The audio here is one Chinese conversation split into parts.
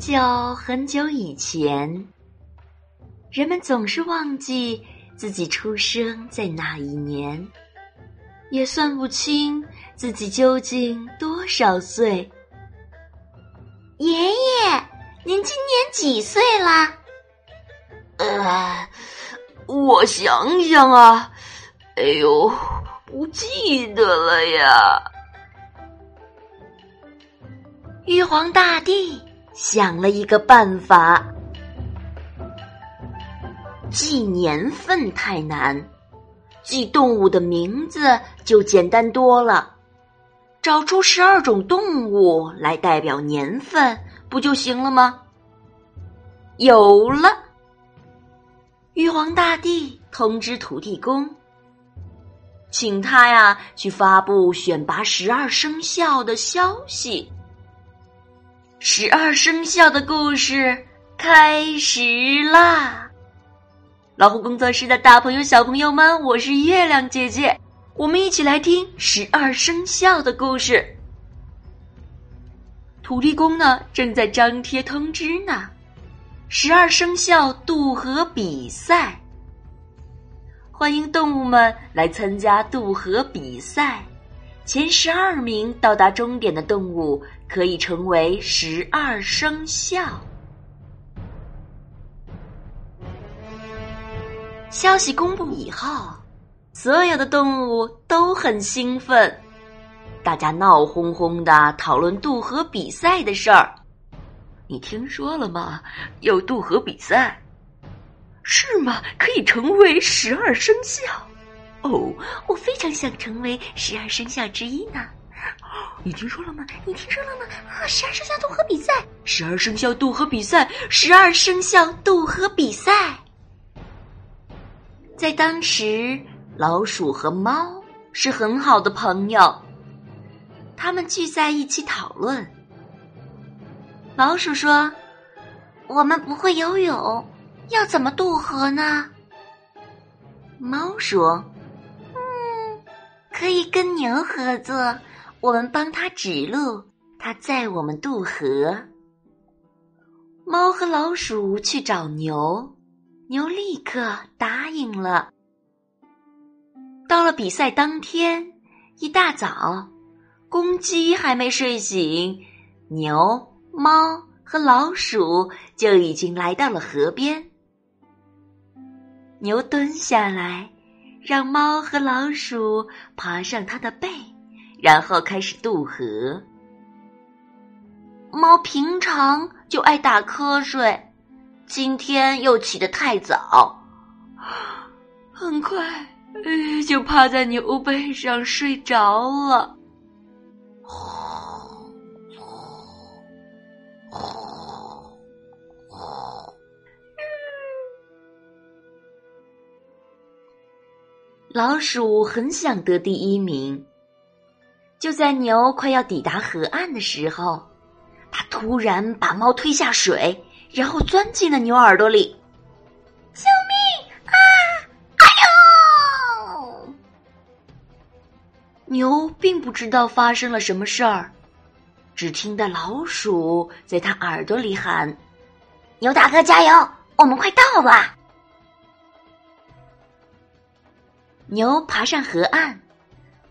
久很久以前，人们总是忘记自己出生在哪一年，也算不清自己究竟多少岁。爷爷，您今年几岁啦？呃，我想想啊，哎呦，不记得了呀。玉皇大帝想了一个办法，记年份太难，记动物的名字就简单多了。找出十二种动物来代表年份，不就行了吗？有了，玉皇大帝通知土地公，请他呀去发布选拔十二生肖的消息。十二生肖的故事开始啦！老虎工作室的大朋友、小朋友们，我是月亮姐姐。我们一起来听十二生肖的故事。土地公呢，正在张贴通知呢。十二生肖渡河比赛，欢迎动物们来参加渡河比赛。前十二名到达终点的动物可以成为十二生肖。消息公布以后。所有的动物都很兴奋，大家闹哄哄的讨论渡河比赛的事儿。你听说了吗？有渡河比赛，是吗？可以成为十二生肖？哦，我非常想成为十二生肖之一呢。你听说了吗？你听说了吗？啊，十二生肖渡河比赛，十二生肖渡河比赛，十二生肖渡河比赛，在当时。老鼠和猫是很好的朋友，他们聚在一起讨论。老鼠说：“我们不会游泳，要怎么渡河呢？”猫说：“嗯，可以跟牛合作，我们帮他指路，他载我们渡河。”猫和老鼠去找牛，牛立刻答应了。到了比赛当天，一大早，公鸡还没睡醒，牛、猫和老鼠就已经来到了河边。牛蹲下来，让猫和老鼠爬上它的背，然后开始渡河。猫平常就爱打瞌睡，今天又起得太早，很快。就趴在牛背上睡着了。老鼠很想得第一名。就在牛快要抵达河岸的时候，它突然把猫推下水，然后钻进了牛耳朵里。救命啊！哎呦牛并不知道发生了什么事儿，只听到老鼠在他耳朵里喊：“牛大哥，加油！我们快到了。”牛爬上河岸，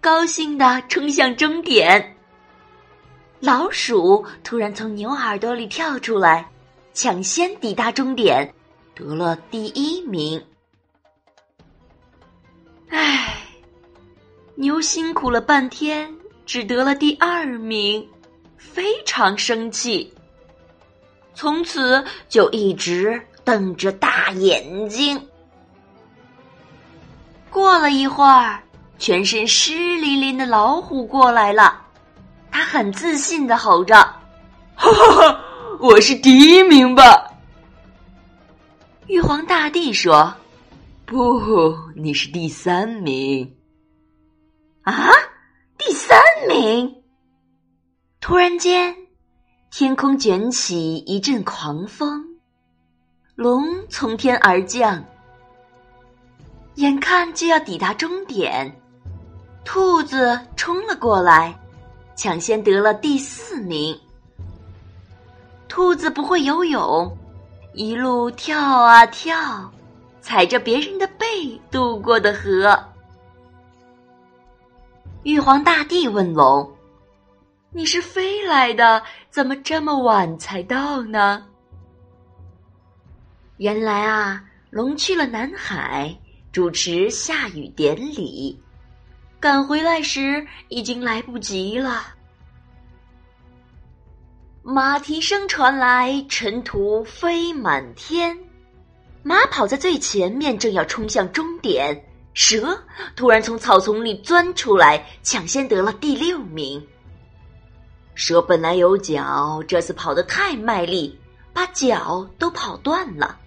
高兴的冲向终点。老鼠突然从牛耳朵里跳出来，抢先抵达终点，得了第一名。唉。牛辛苦了半天，只得了第二名，非常生气。从此就一直瞪着大眼睛。过了一会儿，全身湿淋淋的老虎过来了，他很自信的吼着：“哈哈哈，我是第一名吧？”玉皇大帝说：“不，你是第三名。”啊！第三名。突然间，天空卷起一阵狂风，龙从天而降。眼看就要抵达终点，兔子冲了过来，抢先得了第四名。兔子不会游泳，一路跳啊跳，踩着别人的背渡过的河。玉皇大帝问龙：“你是飞来的，怎么这么晚才到呢？”原来啊，龙去了南海主持下雨典礼，赶回来时已经来不及了。马蹄声传来，尘土飞满天。马跑在最前面，正要冲向终点，蛇突然从草丛里钻出来，抢先得了第六名。蛇本来有脚，这次跑得太卖力，把脚都跑断了。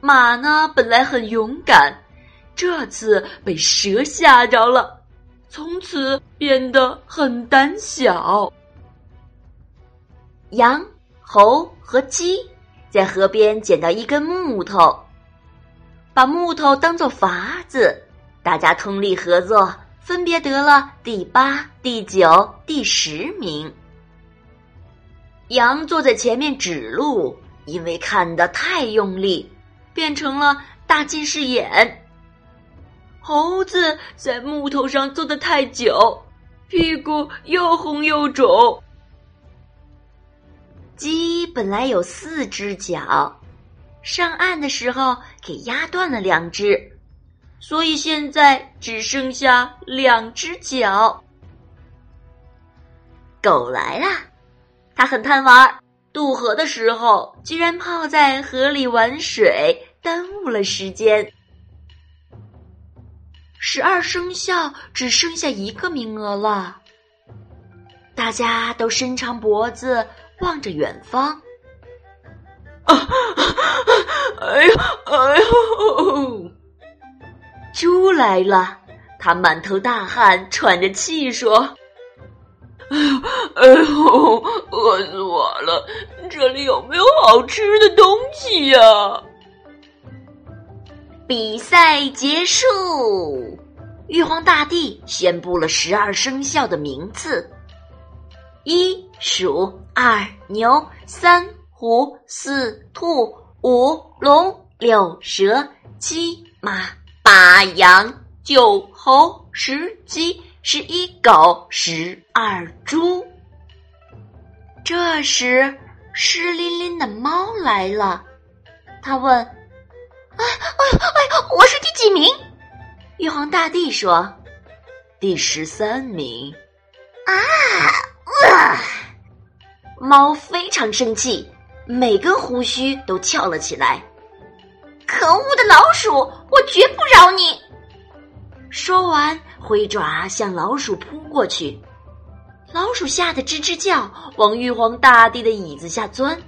马呢，本来很勇敢，这次被蛇吓着了，从此变得很胆小。羊、猴和鸡在河边捡到一根木头，把木头当做筏子，大家通力合作，分别得了第八、第九、第十名。羊坐在前面指路，因为看得太用力，变成了大近视眼。猴子在木头上坐得太久，屁股又红又肿。鸡本来有四只脚，上岸的时候给压断了两只，所以现在只剩下两只脚。狗来了，它很贪玩，渡河的时候居然泡在河里玩水，耽误了时间。十二生肖只剩下一个名额了，大家都伸长脖子。望着远方，啊！哎呦，哎呦！猪来了，他满头大汗，喘着气说：“哎呦，哎呦，饿死我了！这里有没有好吃的东西呀？”比赛结束，玉皇大帝宣布了十二生肖的名字。一鼠，二牛，三虎，四兔，五龙，六蛇，七马，八羊，九猴，十鸡，十一狗，十二猪。这时，湿淋淋的猫来了，他问：“哎哎哎，我是第几名？”玉皇大帝说：“第十三名。”啊！啊！猫非常生气，每根胡须都翘了起来。可恶的老鼠，我绝不饶你！说完，挥爪向老鼠扑过去。老鼠吓得吱吱叫，往玉皇大帝的椅子下钻，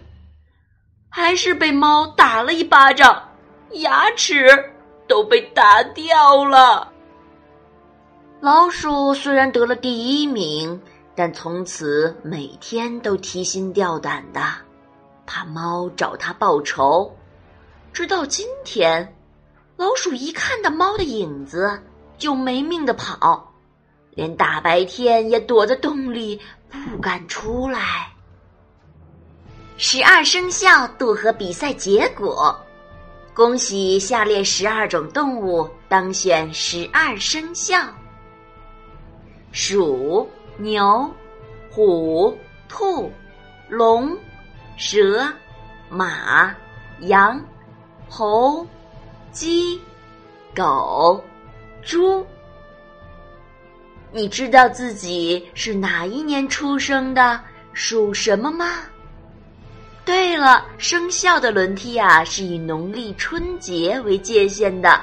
还是被猫打了一巴掌，牙齿都被打掉了。老鼠虽然得了第一名。但从此每天都提心吊胆的，怕猫找它报仇。直到今天，老鼠一看到猫的影子就没命的跑，连大白天也躲在洞里不敢出来。十二生肖渡河比赛结果，恭喜下列十二种动物当选十二生肖：鼠。牛、虎、兔、龙、蛇、马、羊、猴、鸡、狗、猪。你知道自己是哪一年出生的，属什么吗？对了，生肖的轮替啊，是以农历春节为界限的。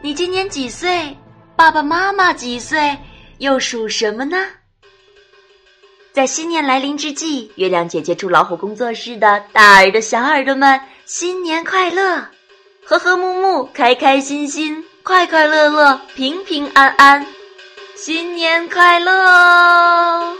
你今年几岁？爸爸妈妈几岁？又属什么呢？在新年来临之际，月亮姐姐祝老虎工作室的大耳朵、小耳朵们新年快乐，和和睦睦，开开心心，快快乐乐，平平安安，新年快乐！